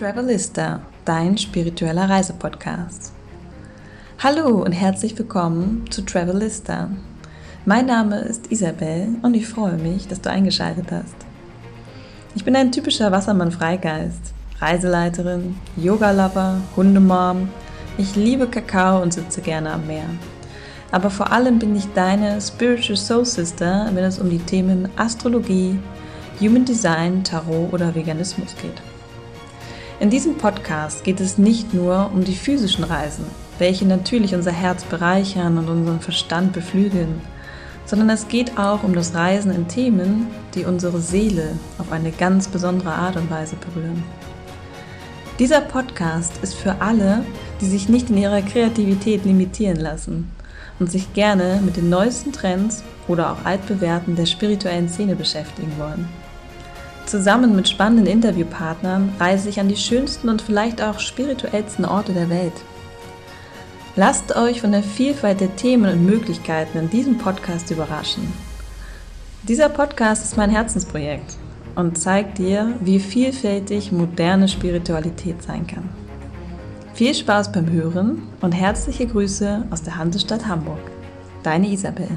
Travelista, dein spiritueller Reisepodcast. Hallo und herzlich willkommen zu Travelista. Mein Name ist Isabel und ich freue mich, dass du eingeschaltet hast. Ich bin ein typischer Wassermann-Freigeist, Reiseleiterin, Yoga-Lover, Hundemom. Ich liebe Kakao und sitze gerne am Meer. Aber vor allem bin ich deine Spiritual Soul Sister, wenn es um die Themen Astrologie, Human Design, Tarot oder Veganismus geht. In diesem Podcast geht es nicht nur um die physischen Reisen, welche natürlich unser Herz bereichern und unseren Verstand beflügeln, sondern es geht auch um das Reisen in Themen, die unsere Seele auf eine ganz besondere Art und Weise berühren. Dieser Podcast ist für alle, die sich nicht in ihrer Kreativität limitieren lassen und sich gerne mit den neuesten Trends oder auch altbewährten der spirituellen Szene beschäftigen wollen. Zusammen mit spannenden Interviewpartnern reise ich an die schönsten und vielleicht auch spirituellsten Orte der Welt. Lasst euch von der Vielfalt der Themen und Möglichkeiten in diesem Podcast überraschen. Dieser Podcast ist mein Herzensprojekt und zeigt dir, wie vielfältig moderne Spiritualität sein kann. Viel Spaß beim Hören und herzliche Grüße aus der Hansestadt Hamburg. Deine Isabel.